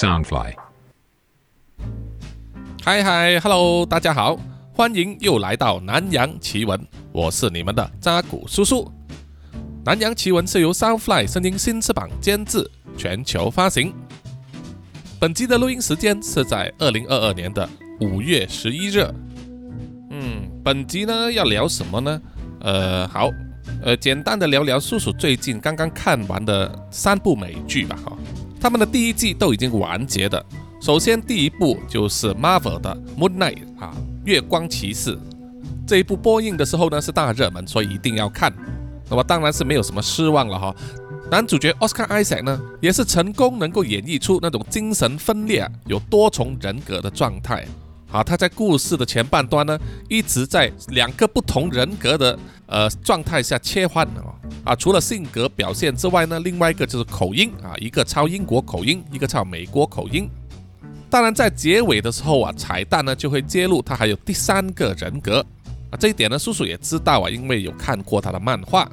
Soundfly。嗨嗨，Hello，大家好，欢迎又来到南洋奇闻，我是你们的扎古叔叔。南洋奇闻是由 Soundfly 声音新翅膀监制，全球发行。本集的录音时间是在二零二二年的五月十一日。嗯，本集呢要聊什么呢？呃，好，呃，简单的聊聊叔叔最近刚刚看完的三部美剧吧。哈，他们的第一季都已经完结的。首先，第一部就是 Marvel 的 Moon Knight 啊，月光骑士这一部播映的时候呢是大热门，所以一定要看。那么当然是没有什么失望了哈。男主角 Oscar Isaac 呢也是成功能够演绎出那种精神分裂、有多重人格的状态。好，他在故事的前半段呢一直在两个不同人格的呃状态下切换啊啊，除了性格表现之外呢，另外一个就是口音啊，一个超英国口音，一个超美国口音。当然，在结尾的时候啊，彩蛋呢就会揭露他还有第三个人格啊。这一点呢，叔叔也知道啊，因为有看过他的漫画。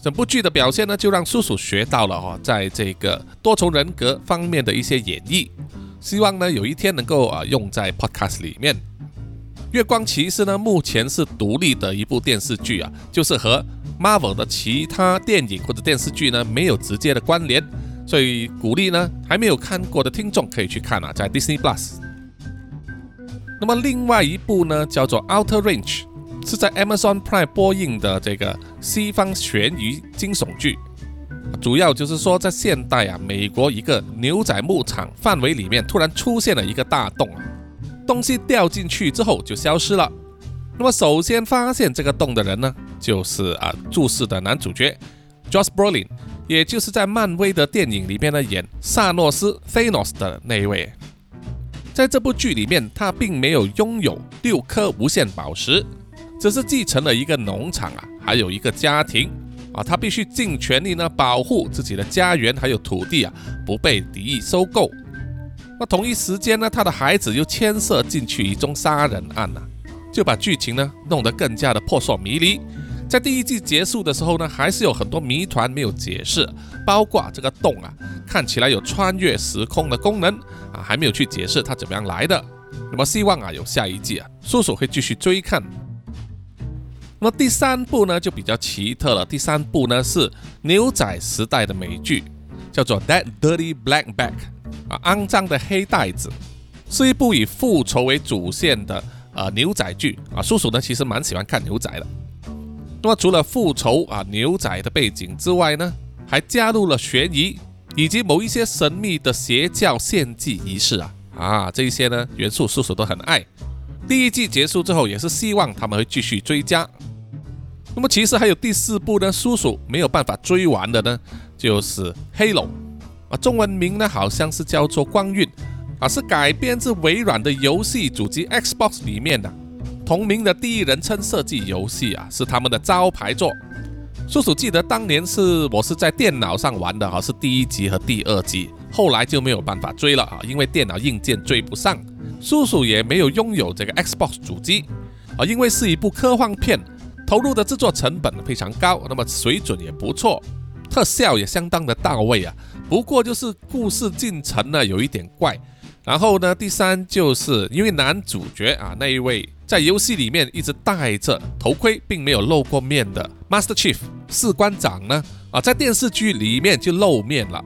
整部剧的表现呢，就让叔叔学到了哦，在这个多重人格方面的一些演绎。希望呢，有一天能够啊用在 Podcast 里面。月光骑士呢，目前是独立的一部电视剧啊，就是和 Marvel 的其他电影或者电视剧呢没有直接的关联。所以鼓励呢，还没有看过的听众可以去看啊，在 Disney Plus。那么另外一部呢，叫做 Outer Range，是在 Amazon Prime 播映的这个西方悬疑惊悚剧，主要就是说在现代啊，美国一个牛仔牧场范围里面突然出现了一个大洞，东西掉进去之后就消失了。那么首先发现这个洞的人呢，就是啊注视的男主角 Josh Brolin。也就是在漫威的电影里面呢，演萨诺斯 （Thanos） 的那一位，在这部剧里面，他并没有拥有六颗无限宝石，只是继承了一个农场啊，还有一个家庭啊，他必须尽全力呢保护自己的家园还有土地啊，不被敌意收购。那同一时间呢，他的孩子又牵涉进去一宗杀人案呐，就把剧情呢弄得更加的扑朔迷离。在第一季结束的时候呢，还是有很多谜团没有解释，包括这个洞啊，看起来有穿越时空的功能啊，还没有去解释它怎么样来的。那么希望啊有下一季啊，叔叔会继续追看。那么第三部呢就比较奇特了，第三部呢是牛仔时代的美剧，叫做《That Dirty Black Bag》啊，肮脏的黑袋子，是一部以复仇为主线的呃牛仔剧啊。叔叔呢其实蛮喜欢看牛仔的。那么除了复仇啊牛仔的背景之外呢，还加入了悬疑以及某一些神秘的邪教献祭仪式啊啊这一些呢元素叔叔都很爱。第一季结束之后也是希望他们会继续追加。那么其实还有第四部呢，叔叔没有办法追完的呢，就是《Halo》啊，中文名呢好像是叫做《光晕》啊，是改编自微软的游戏主机 Xbox 里面的。同名的第一人称设计游戏啊，是他们的招牌作。叔叔记得当年是我是在电脑上玩的啊，是第一集和第二集，后来就没有办法追了啊，因为电脑硬件追不上。叔叔也没有拥有这个 Xbox 主机啊，因为是一部科幻片，投入的制作成本非常高，那么水准也不错，特效也相当的到位啊。不过就是故事进程呢有一点怪。然后呢，第三就是因为男主角啊那一位。在游戏里面一直戴着头盔，并没有露过面的 Master Chief 士官长呢？啊，在电视剧里面就露面了，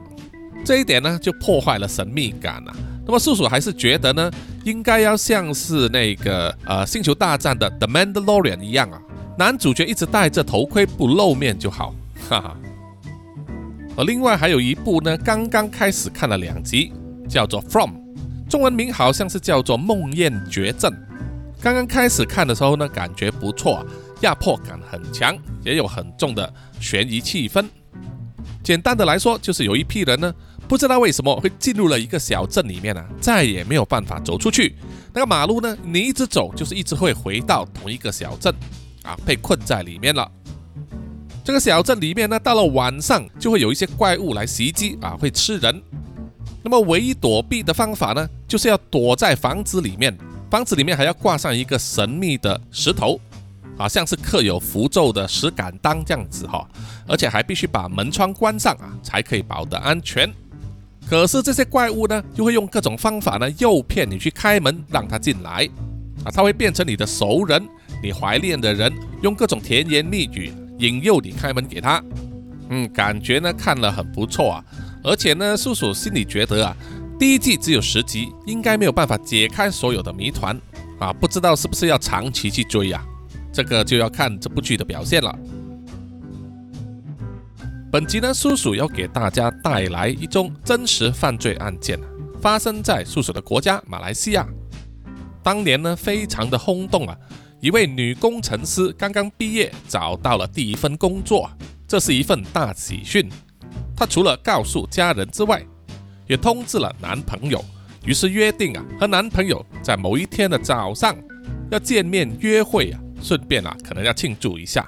这一点呢就破坏了神秘感了。那么叔叔还是觉得呢，应该要像是那个呃星球大战的 The Mandalorian 一样啊，男主角一直戴着头盔不露面就好，哈哈。而另外还有一部呢，刚刚开始看了两集，叫做 From，中文名好像是叫做梦魇绝症。刚刚开始看的时候呢，感觉不错，压迫感很强，也有很重的悬疑气氛。简单的来说，就是有一批人呢，不知道为什么会进入了一个小镇里面啊，再也没有办法走出去。那个马路呢，你一直走就是一直会回到同一个小镇，啊，被困在里面了。这个小镇里面呢，到了晚上就会有一些怪物来袭击啊，会吃人。那么唯一躲避的方法呢，就是要躲在房子里面。房子里面还要挂上一个神秘的石头，好像是刻有符咒的石敢当这样子哈，而且还必须把门窗关上啊，才可以保得安全。可是这些怪物呢，就会用各种方法呢诱骗你去开门，让他进来啊，他会变成你的熟人，你怀念的人，用各种甜言蜜语引诱你开门给他。嗯，感觉呢看了很不错啊，而且呢，叔叔心里觉得啊，第一季只有十集，应该没有办法解开所有的谜团啊，不知道是不是要长期去追呀？这个就要看这部剧的表现了。本集呢，叔叔要给大家带来一宗真实犯罪案件，发生在叔叔的国家马来西亚。当年呢，非常的轰动啊，一位女工程师刚刚毕业，找到了第一份工作，这是一份大喜讯。她除了告诉家人之外，也通知了男朋友，于是约定啊，和男朋友在某一天的早上要见面约会啊，顺便啊，可能要庆祝一下。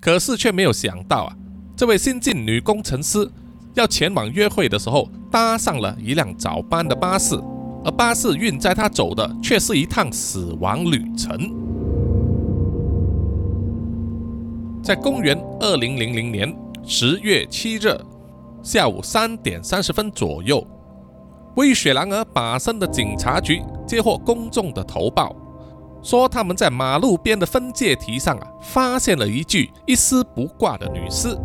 可是却没有想到啊。这位新晋女工程师要前往约会的时候，搭上了一辆早班的巴士，而巴士运载她走的却是一趟死亡旅程。在公元二零零零年十月七日下午三点三十分左右，为雪兰莪巴生的警察局接获公众的投报，说他们在马路边的分界堤上啊，发现了一具一丝不挂的女尸。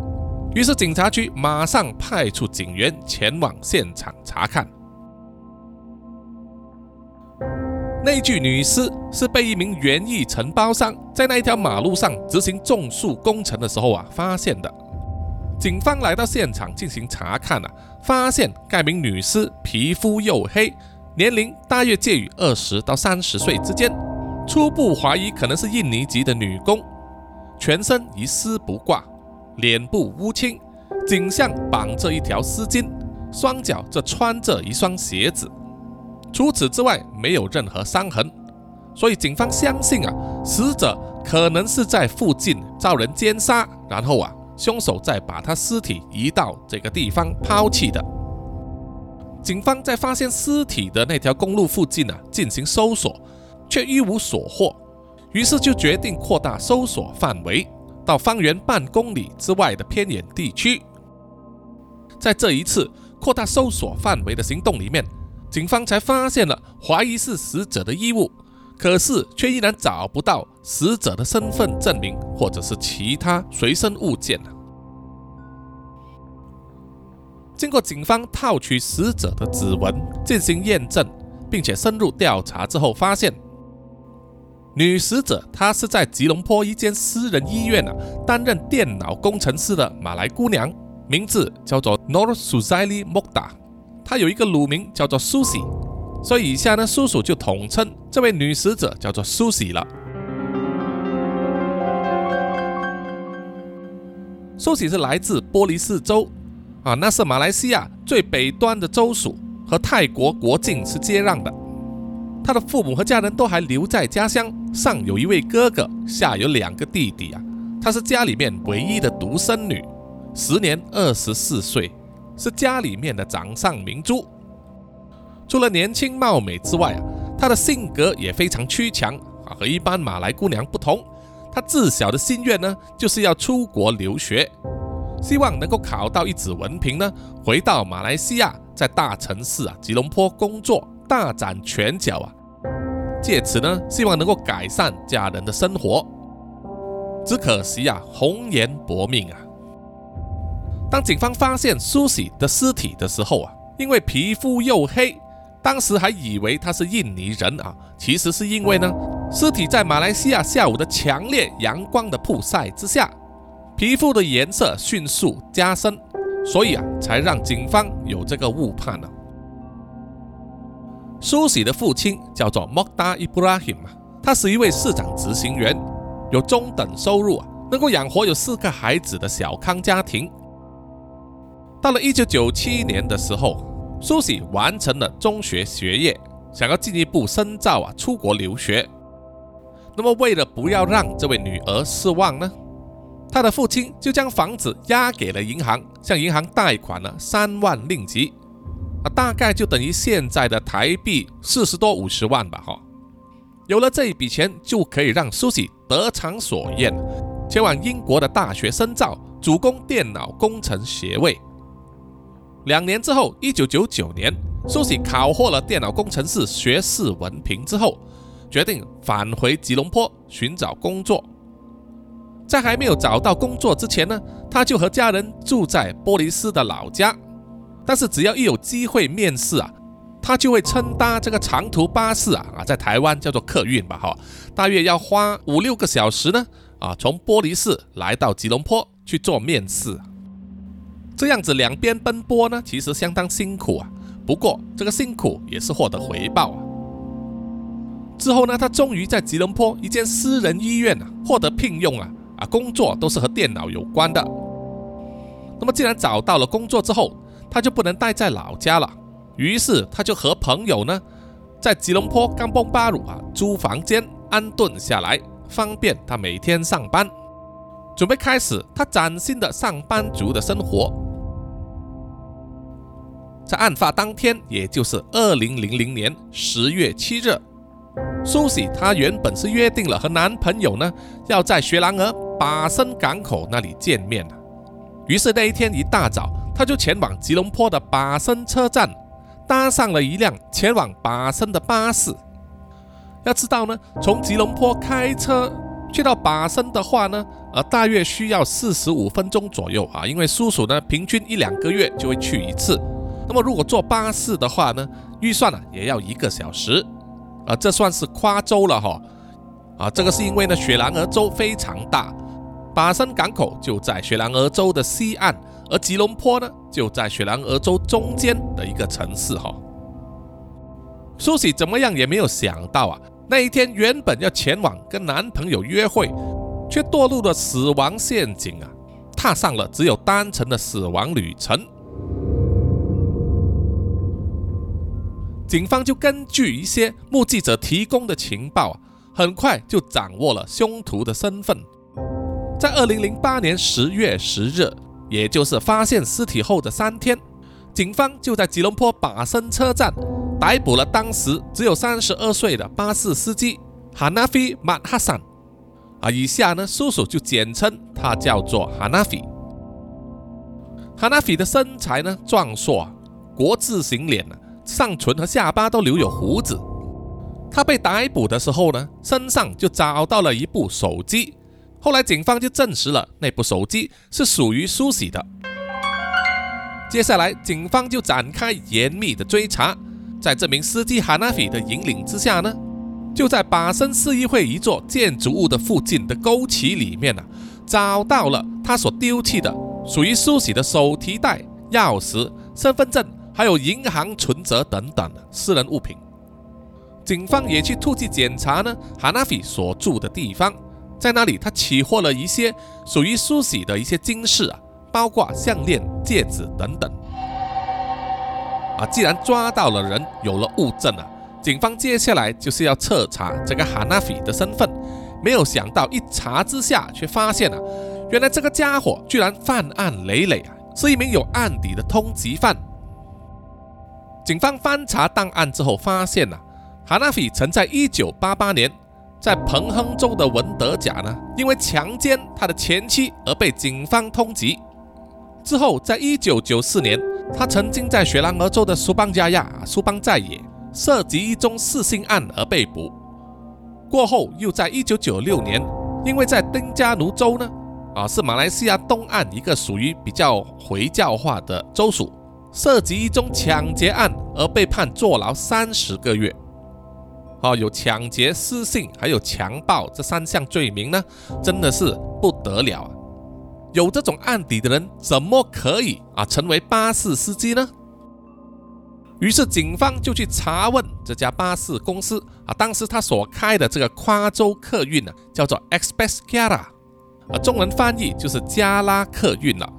于是警察局马上派出警员前往现场查看。那具女尸是被一名园艺承包商在那一条马路上执行种树工程的时候啊发现的。警方来到现场进行查看啊，发现该名女尸皮肤黝黑，年龄大约介于二十到三十岁之间，初步怀疑可能是印尼籍的女工，全身一丝不挂。脸部乌青，颈项绑着一条丝巾，双脚则穿着一双鞋子。除此之外，没有任何伤痕，所以警方相信啊，死者可能是在附近遭人奸杀，然后啊，凶手再把他尸体移到这个地方抛弃的。警方在发现尸体的那条公路附近啊进行搜索，却一无所获，于是就决定扩大搜索范围。到方圆半公里之外的偏远地区，在这一次扩大搜索范围的行动里面，警方才发现了怀疑是死者的衣物，可是却依然找不到死者的身份证明或者是其他随身物件经过警方套取死者的指纹进行验证，并且深入调查之后，发现。女死者，她是在吉隆坡一间私人医院啊担任电脑工程师的马来姑娘，名字叫做 Nor Suzaili Mokta，她有一个乳名叫做 Susie，所以以下呢，叔叔就统称这位女死者叫做 Susie 了。Susie 是来自波利斯州，啊，那是马来西亚最北端的州属，和泰国国境是接壤的。他的父母和家人都还留在家乡，上有一位哥哥，下有两个弟弟啊。她是家里面唯一的独生女，时年二十四岁，是家里面的掌上明珠。除了年轻貌美之外啊，她的性格也非常屈强啊，和一般马来姑娘不同。她自小的心愿呢，就是要出国留学，希望能够考到一纸文凭呢，回到马来西亚，在大城市啊吉隆坡工作。大展拳脚啊！借此呢，希望能够改善家人的生活。只可惜啊，红颜薄命啊！当警方发现苏西的尸体的时候啊，因为皮肤黝黑，当时还以为他是印尼人啊。其实是因为呢，尸体在马来西亚下午的强烈阳光的曝晒之下，皮肤的颜色迅速加深，所以啊，才让警方有这个误判了。苏喜的父亲叫做莫达伊布拉辛嘛，他是一位市长执行员，有中等收入啊，能够养活有四个孩子的小康家庭。到了一九九七年的时候，苏喜完成了中学学业，想要进一步深造啊，出国留学。那么为了不要让这位女儿失望呢，他的父亲就将房子押给了银行，向银行贷款了三万令吉。啊，大概就等于现在的台币四十多五十万吧，哈。有了这一笔钱，就可以让苏西得偿所愿，前往英国的大学深造，主攻电脑工程学位。两年之后，一九九九年，苏喜考获了电脑工程师学士文凭之后，决定返回吉隆坡寻找工作。在还没有找到工作之前呢，他就和家人住在波利斯的老家。但是只要一有机会面试啊，他就会乘搭这个长途巴士啊啊，在台湾叫做客运吧哈，大约要花五六个小时呢啊，从波利斯来到吉隆坡去做面试。这样子两边奔波呢，其实相当辛苦啊。不过这个辛苦也是获得回报啊。之后呢，他终于在吉隆坡一间私人医院啊获得聘用啊啊，工作都是和电脑有关的。那么既然找到了工作之后，他就不能待在老家了，于是他就和朋友呢在吉隆坡冈崩巴鲁啊租房间安顿下来，方便他每天上班，准备开始他崭新的上班族的生活。在案发当天，也就是二零零零年十月七日，苏喜她原本是约定了和男朋友呢，要在雪兰莪巴生港口那里见面的。于是那一天一大早，她就前往吉隆坡的巴生车站，搭上了一辆前往巴生的巴士。要知道呢，从吉隆坡开车去到巴生的话呢，呃，大约需要四十五分钟左右啊，因为叔叔呢，平均一两个月就会去一次。那么如果坐巴士的话呢，预算呢也要一个小时，啊，这算是跨州了哈，啊，这个是因为呢雪兰莪州非常大，巴生港口就在雪兰莪州的西岸，而吉隆坡呢就在雪兰莪州中间的一个城市哈。苏喜怎么样也没有想到啊，那一天原本要前往跟男朋友约会，却堕入了死亡陷阱啊，踏上了只有单程的死亡旅程。警方就根据一些目击者提供的情报，很快就掌握了凶徒的身份。在二零零八年十月十日，也就是发现尸体后的三天，警方就在吉隆坡巴生车站逮捕了当时只有三十二岁的巴士司机 Hanafi Mat Hassan。啊，以下呢，叔叔就简称他叫做 Hanafi。Hanafi 的身材呢壮硕，国字型脸呢。上唇和下巴都留有胡子。他被逮捕的时候呢，身上就找到了一部手机。后来警方就证实了那部手机是属于苏喜的。接下来，警方就展开严密的追查。在这名司机哈纳菲的引领之下呢，就在巴生市议会一座建筑物的附近的沟渠里面呢，找到了他所丢弃的属于苏喜的手提袋、钥匙、身份证。还有银行存折等等的私人物品，警方也去突击检查呢。哈纳菲所住的地方，在那里他起获了一些属于苏喜的一些金饰啊，包括项链、戒指等等。啊，既然抓到了人，有了物证啊，警方接下来就是要彻查这个哈纳菲的身份。没有想到一查之下，却发现啊，原来这个家伙居然犯案累累啊，是一名有案底的通缉犯。警方翻查档案之后，发现呐，哈纳菲曾在1988年在彭亨州的文德甲呢，因为强奸他的前妻而被警方通缉。之后，在1994年，他曾经在雪兰莪州的苏邦加亚苏邦在野涉及一宗弑性案而被捕。过后，又在1996年，因为在丁加奴州呢，啊，是马来西亚东岸一个属于比较回教化的州属。涉及一宗抢劫案而被判坐牢三十个月，哦，有抢劫、私信还有强暴这三项罪名呢，真的是不得了啊！有这种案底的人怎么可以啊成为巴士司机呢？于是警方就去查问这家巴士公司啊，当时他所开的这个跨州客运呢，叫做 Express Gala，啊，中文翻译就是加拉客运了。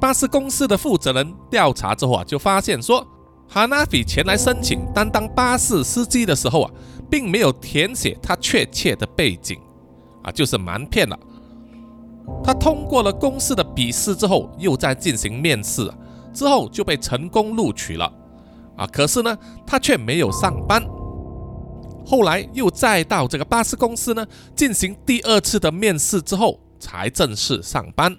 巴士公司的负责人调查之后啊，就发现说，哈纳比前来申请担当巴士司机的时候啊，并没有填写他确切的背景，啊，就是瞒骗了。他通过了公司的笔试之后，又在进行面试，之后就被成功录取了，啊，可是呢，他却没有上班。后来又再到这个巴士公司呢，进行第二次的面试之后，才正式上班。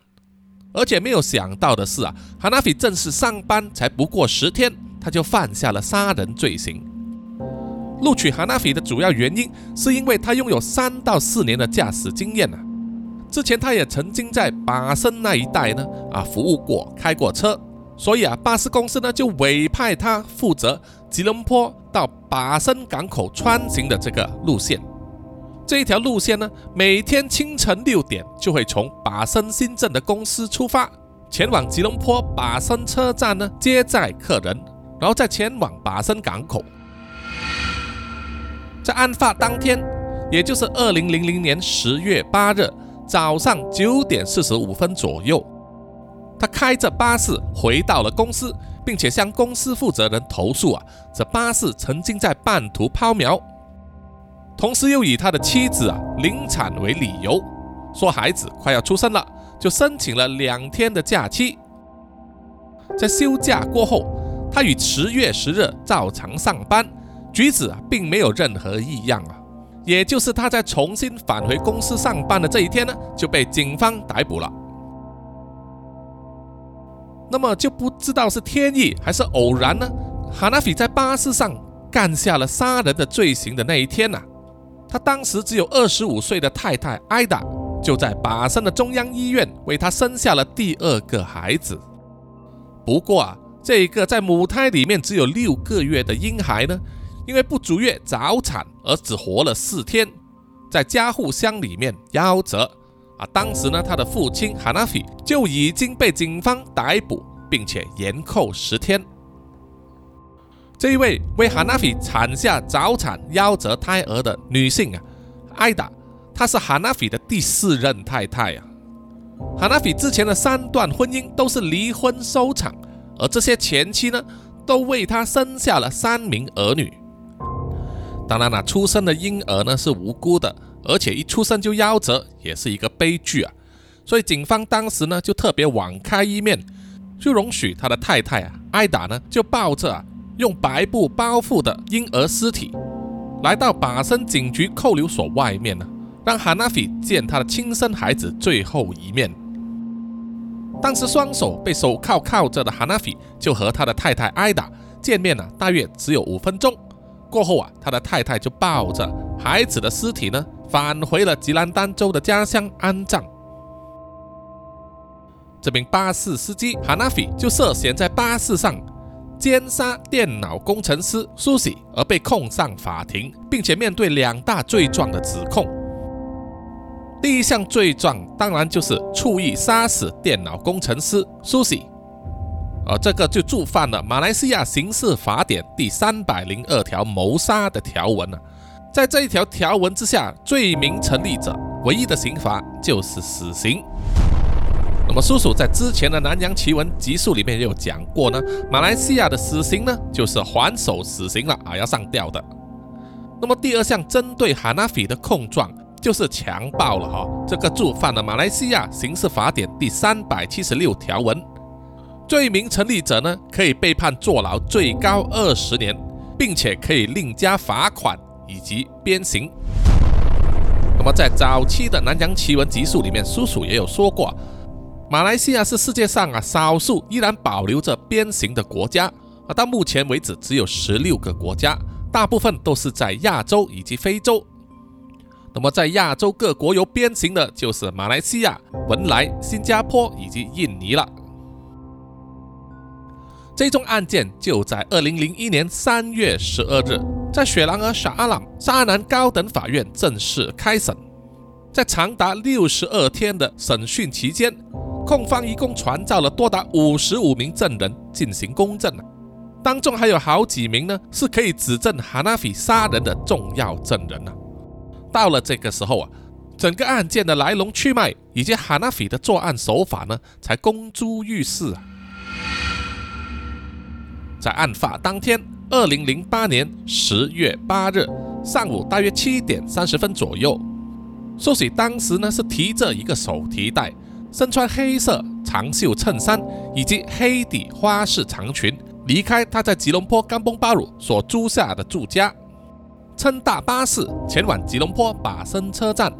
而且没有想到的是啊，哈纳菲正式上班才不过十天，他就犯下了杀人罪行。录取哈纳菲的主要原因是因为他拥有三到四年的驾驶经验啊，之前他也曾经在巴生那一带呢啊服务过，开过车，所以啊，巴士公司呢就委派他负责吉隆坡到巴生港口穿行的这个路线。这一条路线呢，每天清晨六点就会从巴生新镇的公司出发，前往吉隆坡巴生车站呢接载客人，然后再前往巴生港口。在案发当天，也就是二零零零年十月八日早上九点四十五分左右，他开着巴士回到了公司，并且向公司负责人投诉啊，这巴士曾经在半途抛锚。同时又以他的妻子啊临产为理由，说孩子快要出生了，就申请了两天的假期。在休假过后，他于十月十日照常上班，举止啊并没有任何异样啊。也就是他在重新返回公司上班的这一天呢，就被警方逮捕了。那么就不知道是天意还是偶然呢？哈纳菲在巴士上干下了杀人的罪行的那一天呢？他当时只有二十五岁的太太艾达，就在巴生的中央医院为他生下了第二个孩子。不过啊，这个在母胎里面只有六个月的婴孩呢，因为不足月早产而只活了四天，在加护箱里面夭折。啊，当时呢，他的父亲哈纳菲就已经被警方逮捕，并且严扣十天。这一位为哈纳菲产下早产夭折胎儿的女性啊，艾达，她是哈纳菲的第四任太太啊。哈纳菲之前的三段婚姻都是离婚收场，而这些前妻呢，都为他生下了三名儿女。当然了，出生的婴儿呢是无辜的，而且一出生就夭折，也是一个悲剧啊。所以警方当时呢就特别网开一面，就容许他的太太啊，艾达呢就抱着啊。用白布包覆的婴儿尸体，来到巴生警局扣留所外面呢，让哈纳菲见他的亲生孩子最后一面。当时双手被手铐铐着的哈纳菲就和他的太太艾达见面了，大约只有五分钟。过后啊，他的太太就抱着孩子的尸体呢，返回了吉兰丹州的家乡安葬。这名巴士司机哈纳菲就涉嫌在巴士上。奸杀电脑工程师苏西而被控上法庭，并且面对两大罪状的指控。第一项罪状当然就是蓄意杀死电脑工程师苏西，而这个就触犯了马来西亚刑事法典第三百零二条谋杀的条文了。在这一条条文之下，罪名成立者唯一的刑罚就是死刑。那么叔叔在之前的南洋奇闻集数里面也有讲过呢，马来西亚的死刑呢就是还手死刑了啊，要上吊的。那么第二项针对哈纳菲的控状就是强暴了哈，这个触犯了马来西亚刑事法典第三百七十六条文，罪名成立者呢可以被判坐牢最高二十年，并且可以另加罚款以及鞭刑。那么在早期的南洋奇闻集数里面，叔叔也有说过。马来西亚是世界上啊少数依然保留着鞭刑的国家啊，到目前为止只有十六个国家，大部分都是在亚洲以及非洲。那么在亚洲各国有鞭刑的，就是马来西亚、文莱、新加坡以及印尼了。这宗案件就在二零零一年三月十二日，在雪兰莪沙阿朗沙南高等法院正式开审，在长达六十二天的审讯期间。控方一共传召了多达五十五名证人进行公证当中还有好几名呢是可以指证哈纳菲杀人的重要证人呢。到了这个时候啊，整个案件的来龙去脉以及哈纳菲的作案手法呢，才公诸于世啊。在案发当天，二零零八年十月八日上午大约七点三十分左右，苏喜当时呢是提着一个手提袋。身穿黑色长袖衬衫以及黑底花式长裙，离开他在吉隆坡甘崩巴鲁所租下的住家，乘大巴士前往吉隆坡巴生车站。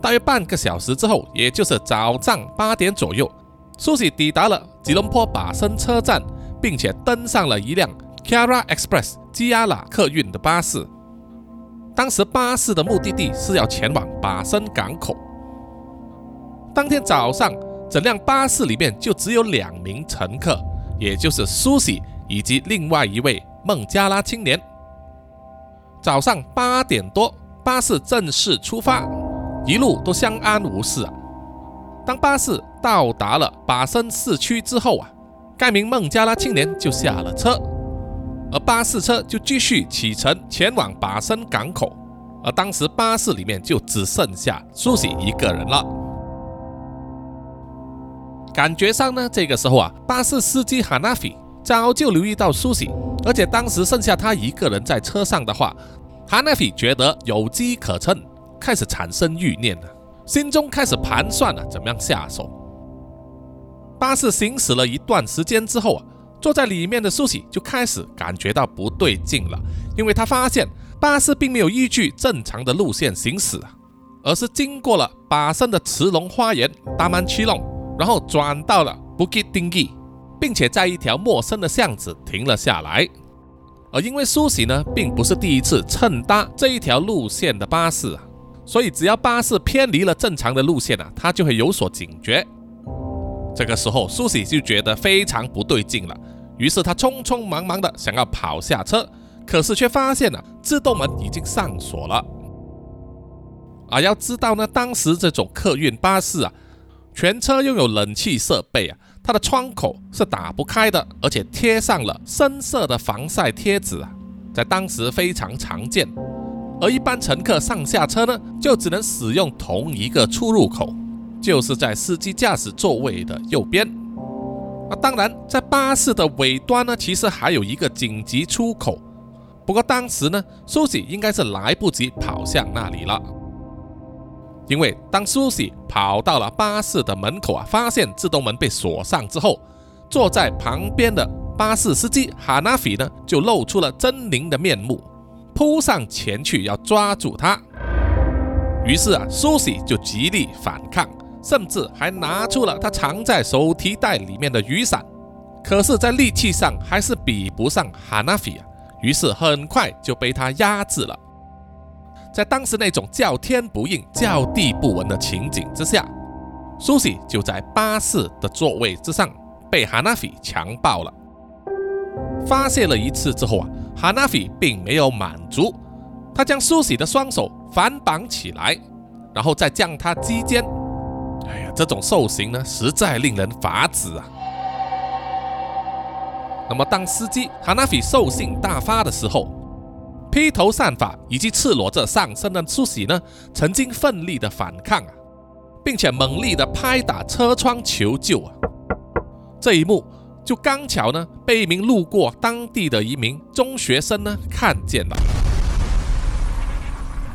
大约半个小时之后，也就是早上八点左右，苏西抵达了吉隆坡巴生车站，并且登上了一辆 Kara Express 基亚拉客运的巴士。当时巴士的目的地是要前往巴生港口。当天早上，整辆巴士里面就只有两名乘客，也就是苏西以及另外一位孟加拉青年。早上八点多，巴士正式出发，一路都相安无事啊。当巴士到达了巴生市区之后啊，该名孟加拉青年就下了车，而巴士车就继续启程前往巴生港口。而当时巴士里面就只剩下苏西一个人了。感觉上呢，这个时候啊，巴士司机哈纳菲早就留意到苏西，而且当时剩下他一个人在车上的话，哈纳菲觉得有机可乘，开始产生欲念了，心中开始盘算了怎么样下手。巴士行驶了一段时间之后啊，坐在里面的苏西就开始感觉到不对劲了，因为他发现巴士并没有依据正常的路线行驶啊，而是经过了巴生的慈龙花园大曼七弄。然后转到了 Bukit Tinggi，并且在一条陌生的巷子停了下来。而因为苏西呢，并不是第一次乘搭这一条路线的巴士，所以只要巴士偏离了正常的路线啊，他就会有所警觉。这个时候，苏西就觉得非常不对劲了，于是他匆匆忙忙的想要跑下车，可是却发现了自动门已经上锁了。啊，要知道呢，当时这种客运巴士啊。全车拥有冷气设备啊，它的窗口是打不开的，而且贴上了深色的防晒贴纸啊，在当时非常常见。而一般乘客上下车呢，就只能使用同一个出入口，就是在司机驾驶座位的右边。啊，当然，在巴士的尾端呢，其实还有一个紧急出口，不过当时呢，苏西应该是来不及跑向那里了。因为当苏西跑到了巴士的门口啊，发现自动门被锁上之后，坐在旁边的巴士司机哈纳菲呢，就露出了狰狞的面目，扑上前去要抓住他。于是啊，苏西就极力反抗，甚至还拿出了他藏在手提袋里面的雨伞。可是，在力气上还是比不上哈纳菲啊，于是很快就被他压制了。在当时那种叫天不应、叫地不闻的情景之下，苏西就在巴士的座位之上被哈纳菲强暴了。发泄了一次之后啊，哈纳菲并没有满足，他将苏西的双手反绑起来，然后再将他击肩。哎呀，这种受刑呢，实在令人发指啊！那么，当司机哈纳菲兽性大发的时候，披头散发以及赤裸着上身的苏西呢，曾经奋力的反抗啊，并且猛力的拍打车窗求救啊。这一幕就刚巧呢，被一名路过当地的一名中学生呢看见了。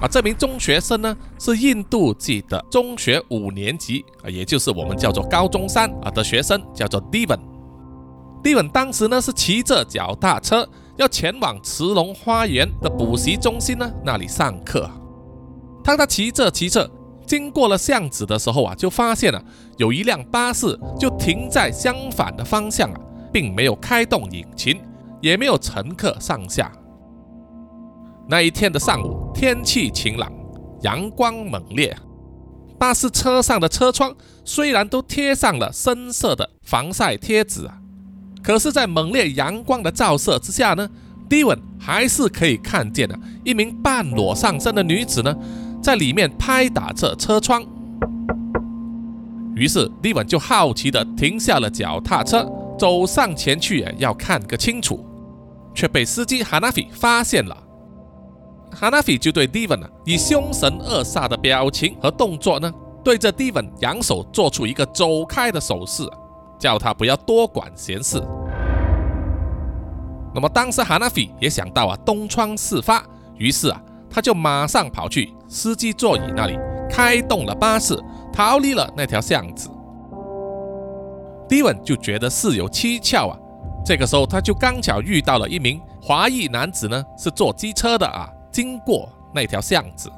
啊，这名中学生呢是印度籍的中学五年级啊，也就是我们叫做高中三啊的学生，叫做 Devon。Devon 当时呢是骑着脚踏车。要前往慈龙花园的补习中心呢，那里上课。当他骑着骑着经过了巷子的时候啊，就发现了有一辆巴士就停在相反的方向啊，并没有开动引擎，也没有乘客上下。那一天的上午，天气晴朗，阳光猛烈，巴士车上的车窗虽然都贴上了深色的防晒贴纸啊。可是，在猛烈阳光的照射之下呢，迪文还是可以看见的一名半裸上身的女子呢，在里面拍打着车窗。于是，迪文就好奇地停下了脚踏车，走上前去要看个清楚，却被司机哈纳菲发现了。哈纳菲就对迪文呢，以凶神恶煞的表情和动作呢，对着迪文扬手做出一个走开的手势。叫他不要多管闲事。那么当时哈纳菲也想到啊东窗事发，于是啊他就马上跑去司机座椅那里，开动了巴士，逃离了那条巷子。迪文就觉得事有蹊跷啊，这个时候他就刚巧遇到了一名华裔男子呢，是坐机车的啊，经过那条巷子，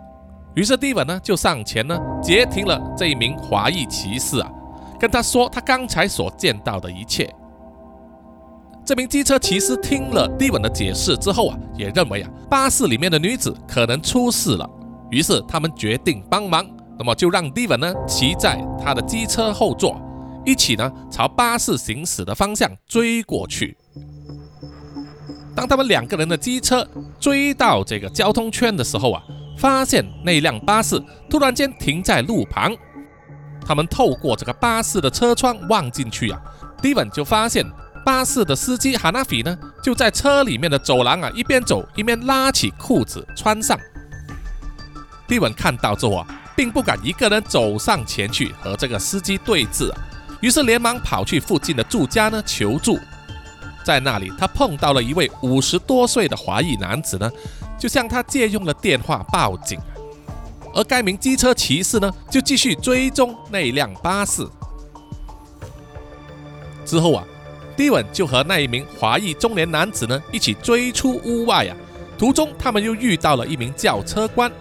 于是迪文呢就上前呢截停了这一名华裔骑士啊。跟他说他刚才所见到的一切。这名机车骑士听了蒂文的解释之后啊，也认为啊巴士里面的女子可能出事了，于是他们决定帮忙。那么就让蒂文呢骑在他的机车后座，一起呢朝巴士行驶的方向追过去。当他们两个人的机车追到这个交通圈的时候啊，发现那辆巴士突然间停在路旁。他们透过这个巴士的车窗望进去啊，蒂文就发现。巴士的司机哈纳菲呢，就在车里面的走廊啊，一边走一边拉起裤子穿上。蒂文看到之后啊，并不敢一个人走上前去和这个司机对峙啊，于是连忙跑去附近的住家呢求助。在那里，他碰到了一位五十多岁的华裔男子呢，就向他借用了电话报警。而该名机车骑士呢，就继续追踪那辆巴士。之后啊。蒂文就和那一名华裔中年男子呢一起追出屋外啊，途中他们又遇到了一名轿车官，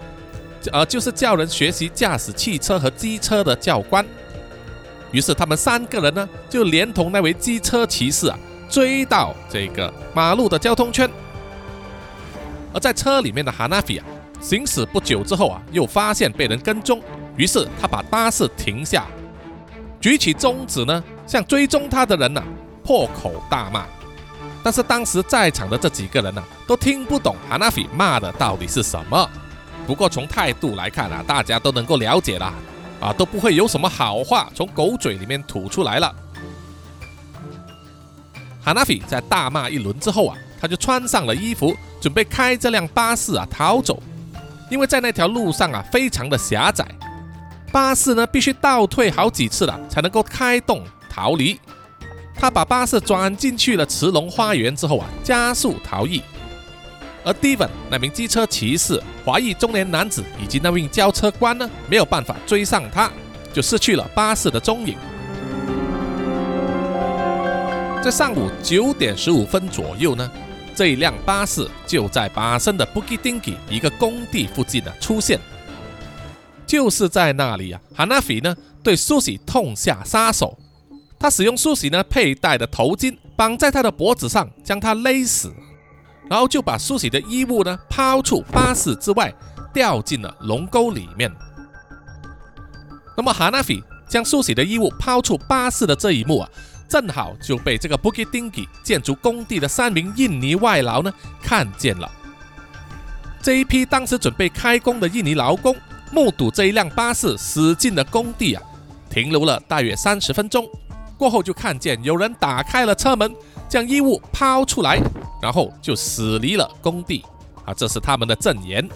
呃，就是教人学习驾驶汽车和机车的教官。于是他们三个人呢就连同那位机车骑士啊追到这个马路的交通圈。而在车里面的哈纳菲啊行驶不久之后啊又发现被人跟踪，于是他把巴士停下，举起中指呢向追踪他的人呐。破口大骂，但是当时在场的这几个人呢，都听不懂哈纳菲骂的到底是什么。不过从态度来看啊，大家都能够了解了，啊，都不会有什么好话从狗嘴里面吐出来了。哈纳菲在大骂一轮之后啊，他就穿上了衣服，准备开这辆巴士啊逃走，因为在那条路上啊非常的狭窄，巴士呢必须倒退好几次了才能够开动逃离。他把巴士转进去了慈龙花园之后啊，加速逃逸。而 Devon 那名机车骑士、华裔中年男子以及那名交车官呢，没有办法追上他，就失去了巴士的踪影。在上午九点十五分左右呢，这一辆巴士就在巴生的 Bukit Tinggi 一个工地附近呢出现。就是在那里啊哈纳菲呢对苏西痛下杀手。他使用苏喜呢佩戴的头巾绑在他的脖子上，将他勒死，然后就把苏喜的衣物呢抛出巴士之外，掉进了龙沟里面。那么哈纳菲将苏喜的衣物抛出巴士的这一幕啊，正好就被这个 Bukit Tinggi 建筑工地的三名印尼外劳呢看见了。这一批当时准备开工的印尼劳工目睹这一辆巴士驶进了工地啊，停留了大约三十分钟。过后就看见有人打开了车门，将衣物抛出来，然后就驶离了工地。啊，这是他们的证言。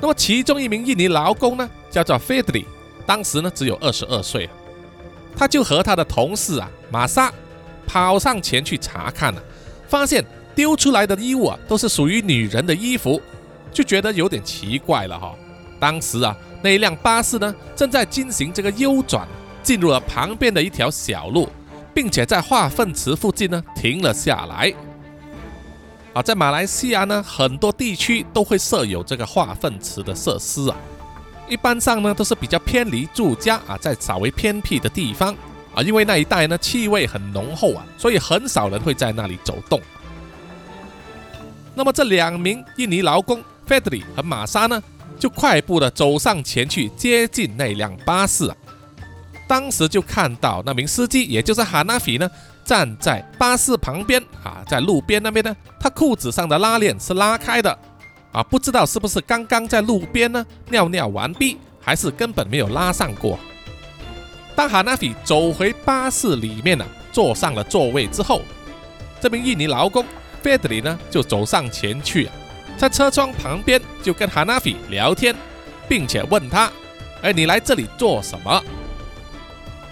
那么其中一名印尼劳工呢，叫做 Fedri，当时呢只有二十二岁，他就和他的同事啊玛莎跑上前去查看了，发现丢出来的衣物啊都是属于女人的衣服，就觉得有点奇怪了哈。当时啊那一辆巴士呢正在进行这个右转。进入了旁边的一条小路，并且在化粪池附近呢停了下来。啊，在马来西亚呢，很多地区都会设有这个化粪池的设施啊。一般上呢，都是比较偏离住家啊，在稍微偏僻的地方啊，因为那一带呢气味很浓厚啊，所以很少人会在那里走动。那么这两名印尼劳工 Fedri 和玛莎呢，就快步的走上前去接近那辆巴士啊。当时就看到那名司机，也就是哈纳菲呢，站在巴士旁边啊，在路边那边呢，他裤子上的拉链是拉开的啊，不知道是不是刚刚在路边呢尿尿完毕，还是根本没有拉上过。当哈纳菲走回巴士里面呢，坐上了座位之后，这名印尼劳工费德里呢就走上前去，在车窗旁边就跟哈纳菲聊天，并且问他：“哎，你来这里做什么？”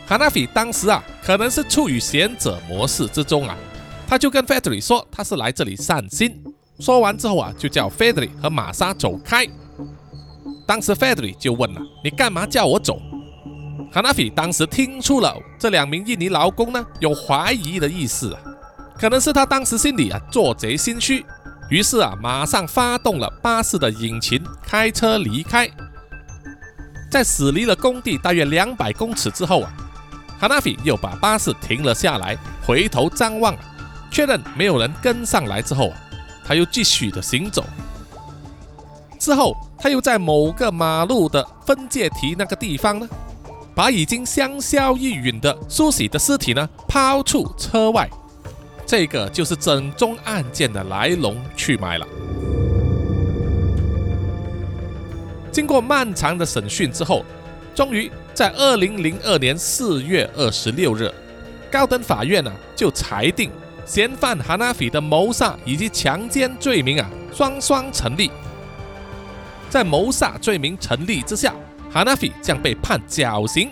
哈纳菲当时啊，可能是处于贤者模式之中啊，他就跟 Fedri 说他是来这里散心。说完之后啊，就叫 Fedri 和玛莎走开。当时 Fedri 就问了：“你干嘛叫我走？”哈纳菲当时听出了这两名印尼劳工呢有怀疑的意思啊，可能是他当时心里啊做贼心虚，于是啊马上发动了巴士的引擎，开车离开。在驶离了工地大约两百公尺之后啊。哈纳菲又把巴士停了下来，回头张望，确认没有人跟上来之后，他又继续的行走。之后，他又在某个马路的分界堤那个地方呢，把已经香消玉殒的苏喜的尸体呢抛出车外。这个就是整宗案件的来龙去脉了。经过漫长的审讯之后，终于在二零零二年四月二十六日，高等法院呢就裁定嫌犯哈纳菲的谋杀以及强奸罪名啊双双成立。在谋杀罪名成立之下，哈纳菲将被判绞刑；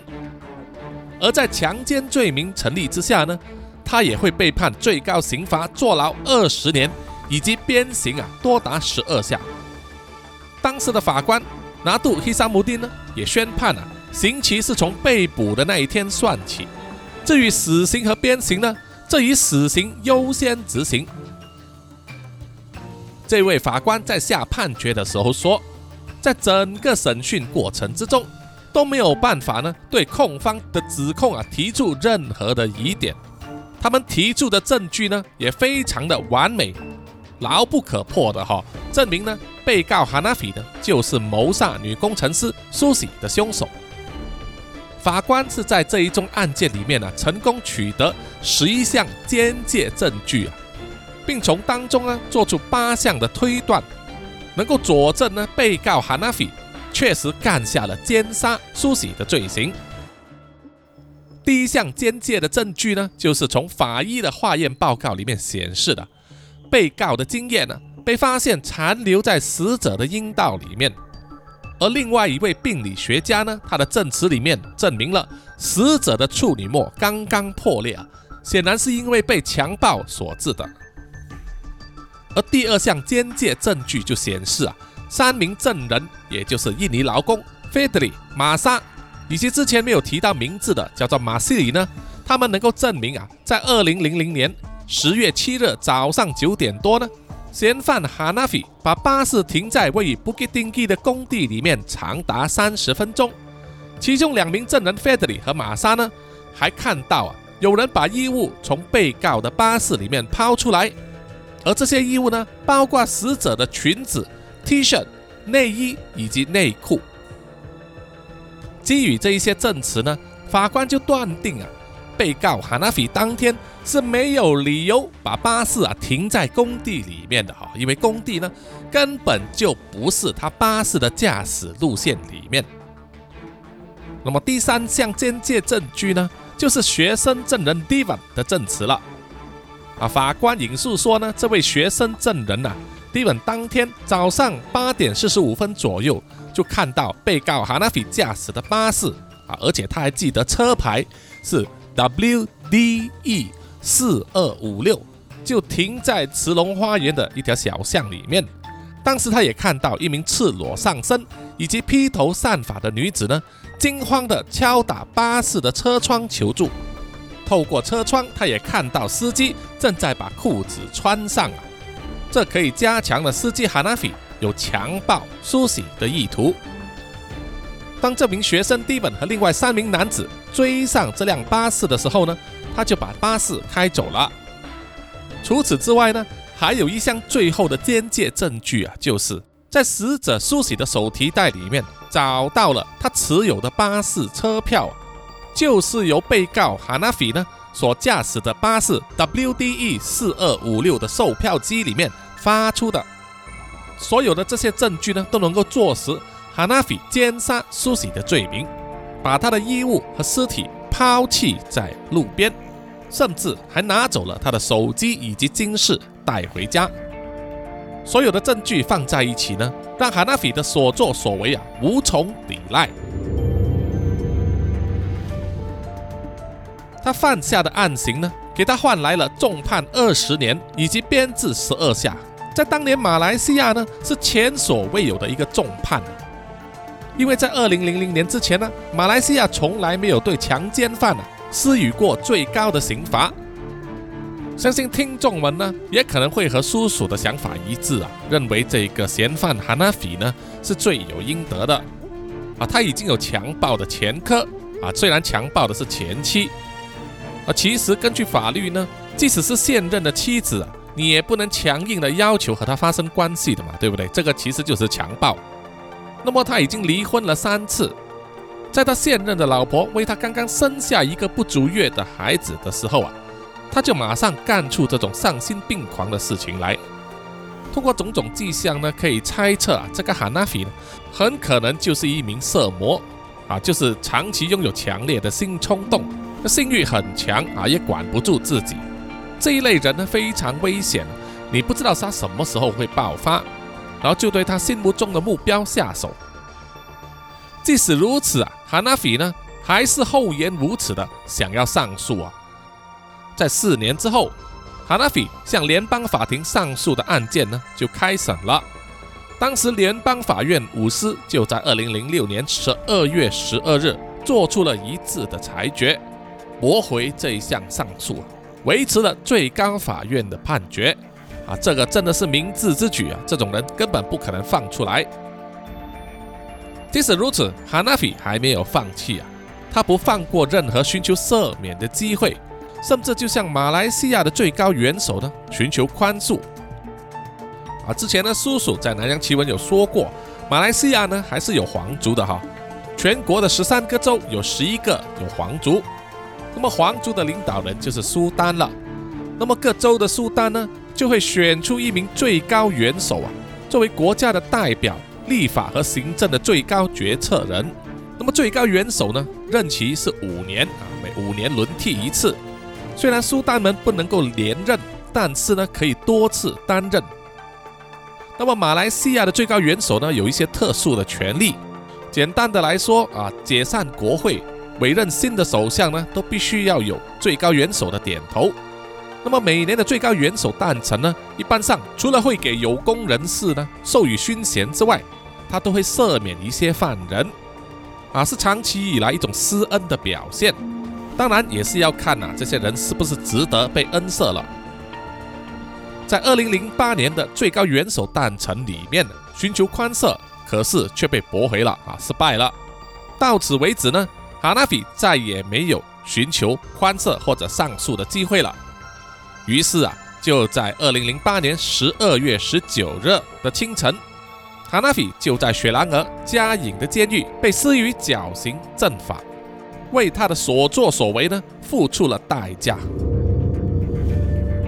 而在强奸罪名成立之下呢？他也会被判最高刑罚坐牢二十年，以及鞭刑啊多达十二下。当时的法官拿杜希沙姆丁呢也宣判啊，刑期是从被捕的那一天算起。至于死刑和鞭刑呢，这以死刑优先执行。这位法官在下判决的时候说，在整个审讯过程之中都没有办法呢对控方的指控啊提出任何的疑点。他们提出的证据呢，也非常的完美，牢不可破的哈，证明呢，被告哈纳菲呢就是谋杀女工程师苏西的凶手。法官是在这一宗案件里面呢，成功取得十一项间接证据啊，并从当中呢做出八项的推断，能够佐证呢，被告哈纳菲确实干下了奸杀苏西的罪行。第一项间接的证据呢，就是从法医的化验报告里面显示的，被告的精液呢被发现残留在死者的阴道里面，而另外一位病理学家呢，他的证词里面证明了死者的处女膜刚刚破裂啊，显然是因为被强暴所致的。而第二项间接证据就显示啊，三名证人，也就是印尼劳工费德里、玛莎。以及之前没有提到名字的叫做马西里呢，他们能够证明啊，在二零零零年十月七日早上九点多呢，嫌犯哈纳菲把巴士停在位于布吉丁基的工地里面长达三十分钟。其中两名证人费德里和玛莎呢，还看到啊，有人把衣物从被告的巴士里面抛出来，而这些衣物呢，包括死者的裙子、T 恤、内衣以及内裤。基于这一些证词呢，法官就断定啊，被告哈纳菲当天是没有理由把巴士啊停在工地里面的哈，因为工地呢根本就不是他巴士的驾驶路线里面。那么第三项间接证据呢，就是学生证人 Diva 的证词了。啊，法官引述说呢，这位学生证人呐，Divan 当天早上八点四十五分左右。就看到被告哈纳菲驾驶的巴士啊，而且他还记得车牌是 WDE 四二五六，就停在慈龙花园的一条小巷里面。当时他也看到一名赤裸上身以及披头散发的女子呢，惊慌地敲打巴士的车窗求助。透过车窗，他也看到司机正在把裤子穿上啊，这可以加强了司机哈纳菲。有强暴苏醒的意图。当这名学生蒂本和另外三名男子追上这辆巴士的时候呢，他就把巴士开走了。除此之外呢，还有一项最后的间接证据啊，就是在死者苏西的手提袋里面找到了他持有的巴士车票，就是由被告哈纳菲呢所驾驶的巴士 WDE 四二五六的售票机里面发出的。所有的这些证据呢，都能够坐实哈纳菲奸杀苏西的罪名，把他的衣物和尸体抛弃在路边，甚至还拿走了他的手机以及金饰带回家。所有的证据放在一起呢，让哈纳菲的所作所为啊无从抵赖。他犯下的案行呢，给他换来了重判二十年以及鞭治十二下。在当年，马来西亚呢是前所未有的一个重判，因为在二零零零年之前呢，马来西亚从来没有对强奸犯啊施予过最高的刑罚。相信听众们呢也可能会和叔叔的想法一致啊，认为这个嫌犯哈纳菲呢是罪有应得的啊，他已经有强暴的前科，啊，虽然强暴的是前妻，啊，其实根据法律呢，即使是现任的妻子，你也不能强硬的要求和他发生关系的嘛，对不对？这个其实就是强暴。那么他已经离婚了三次，在他现任的老婆为他刚刚生下一个不足月的孩子的时候啊，他就马上干出这种丧心病狂的事情来。通过种种迹象呢，可以猜测啊，这个哈纳菲呢，很可能就是一名色魔啊，就是长期拥有强烈的性冲动，性欲很强啊，也管不住自己。这一类人呢，非常危险，你不知道他什么时候会爆发。然后就对他心目中的目标下手。即使如此啊，哈纳菲呢还是厚颜无耻的想要上诉啊。在四年之后，哈纳菲向联邦法庭上诉的案件呢就开审了。当时联邦法院五司就在二零零六年十二月十二日做出了一致的裁决，驳回这一项上诉，维持了最高法院的判决。啊，这个真的是明智之举啊！这种人根本不可能放出来。即使如此，哈纳菲还没有放弃啊，他不放过任何寻求赦免的机会，甚至就向马来西亚的最高元首呢寻求宽恕。啊，之前呢，叔叔在南洋奇闻有说过，马来西亚呢还是有皇族的哈，全国的十三个州有十一个有皇族，那么皇族的领导人就是苏丹了，那么各州的苏丹呢？就会选出一名最高元首啊，作为国家的代表、立法和行政的最高决策人。那么最高元首呢，任期是五年啊，每五年轮替一次。虽然苏丹们不能够连任，但是呢，可以多次担任。那么马来西亚的最高元首呢，有一些特殊的权利。简单的来说啊，解散国会、委任新的首相呢，都必须要有最高元首的点头。那么每年的最高元首诞辰呢，一般上除了会给有功人士呢授予勋衔之外，他都会赦免一些犯人，啊，是长期以来一种施恩的表现。当然也是要看呐，这些人是不是值得被恩赦了。在二零零八年的最高元首诞辰里面，寻求宽赦，可是却被驳回了啊，失败了。到此为止呢，哈纳菲再也没有寻求宽赦或者上诉的机会了。于是啊，就在二零零八年十二月十九日的清晨，哈纳菲就在雪兰莪加隐的监狱被施予绞刑正法，为他的所作所为呢付出了代价。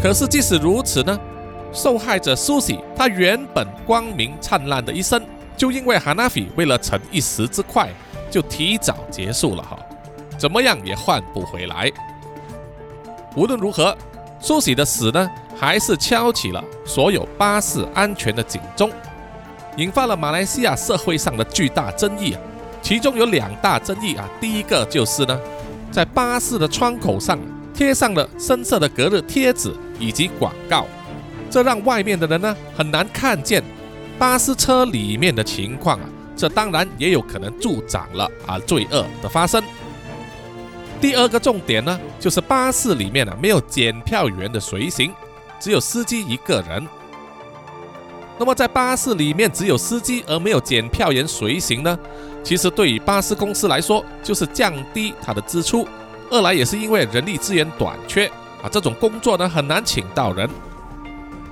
可是即使如此呢，受害者苏西他原本光明灿烂的一生，就因为哈纳菲为了逞一时之快，就提早结束了哈，怎么样也换不回来。无论如何。苏喜的死呢，还是敲起了所有巴士安全的警钟，引发了马来西亚社会上的巨大争议啊。其中有两大争议啊，第一个就是呢，在巴士的窗口上贴上了深色的隔热贴纸以及广告，这让外面的人呢很难看见巴士车里面的情况啊。这当然也有可能助长了啊罪恶的发生。第二个重点呢，就是巴士里面呢没有检票员的随行，只有司机一个人。那么在巴士里面只有司机而没有检票员随行呢，其实对于巴士公司来说就是降低它的支出，二来也是因为人力资源短缺啊，这种工作呢很难请到人。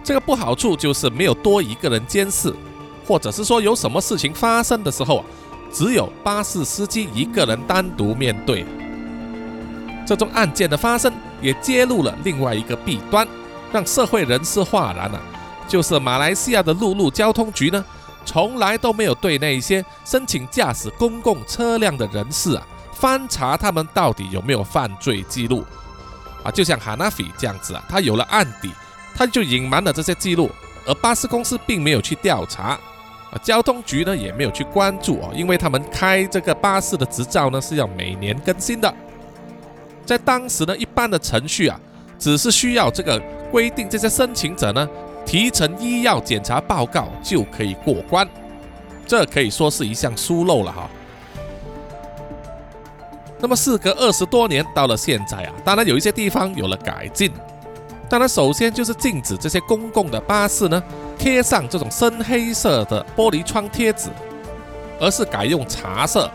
这个不好处就是没有多一个人监视，或者是说有什么事情发生的时候，只有巴士司机一个人单独面对。这宗案件的发生也揭露了另外一个弊端，让社会人士哗然了，就是马来西亚的陆路交通局呢，从来都没有对那些申请驾驶公共车辆的人士啊，翻查他们到底有没有犯罪记录啊，就像哈纳菲这样子啊，他有了案底，他就隐瞒了这些记录，而巴士公司并没有去调查，啊，交通局呢也没有去关注哦，因为他们开这个巴士的执照呢是要每年更新的。在当时呢，一般的程序啊，只是需要这个规定，这些申请者呢提成医药检查报告就可以过关，这可以说是一项疏漏了哈。那么事隔二十多年，到了现在啊，当然有一些地方有了改进，当然首先就是禁止这些公共的巴士呢贴上这种深黑色的玻璃窗贴纸，而是改用茶色。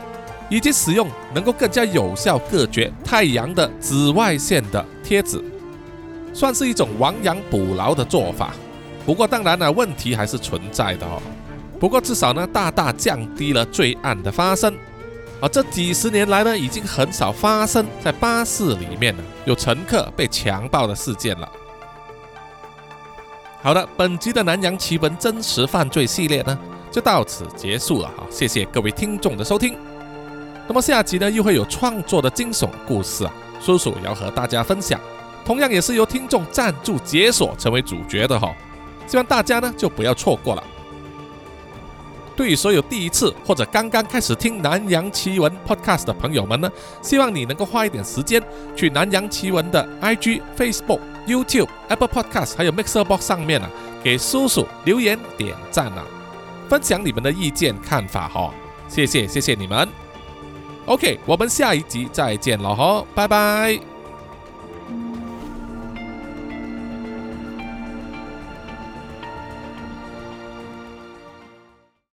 以及使用能够更加有效隔绝太阳的紫外线的贴纸，算是一种亡羊补牢的做法。不过当然呢，问题还是存在的哦。不过至少呢，大大降低了罪案的发生。而这几十年来呢，已经很少发生在巴士里面呢有乘客被强暴的事件了。好的，本集的南洋奇闻真实犯罪系列呢，就到此结束了哈。谢谢各位听众的收听。那么下集呢，又会有创作的惊悚故事啊，叔叔要和大家分享，同样也是由听众赞助解锁成为主角的哈，希望大家呢就不要错过了。对于所有第一次或者刚刚开始听南洋奇闻 Podcast 的朋友们呢，希望你能够花一点时间去南洋奇闻的 IG、Facebook、YouTube、Apple Podcast 还有 Mixer Box 上面啊，给叔叔留言点赞啊，分享你们的意见看法哈，谢谢谢谢你们。OK，我们下一集再见了哈，拜拜。